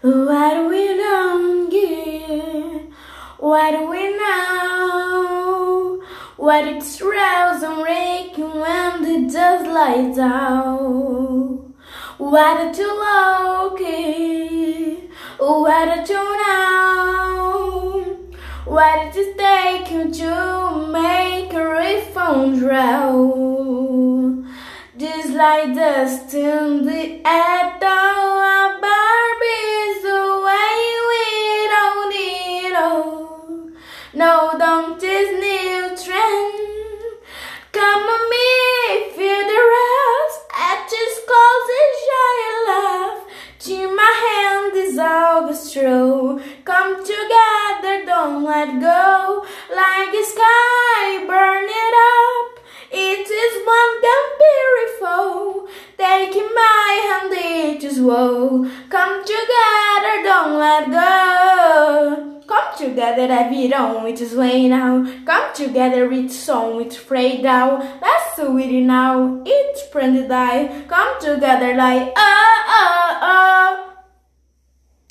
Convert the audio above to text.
What do we know? Yeah. What do we know? What it's rails and raking when the dust lies down. What did you look? What did you know? What did it take you to make a refund drown? Just like dust in the air, true. Come together, don't let go. Like a sky, burn it up. It is one damn beautiful. Taking my hand, it is woe. Come together, don't let go. Come together, don't, it is way now. Come together, it's song, it's frayed down. Let's do it now, it's friendly die. Come together like, oh, ah, oh, ah, oh. Ah.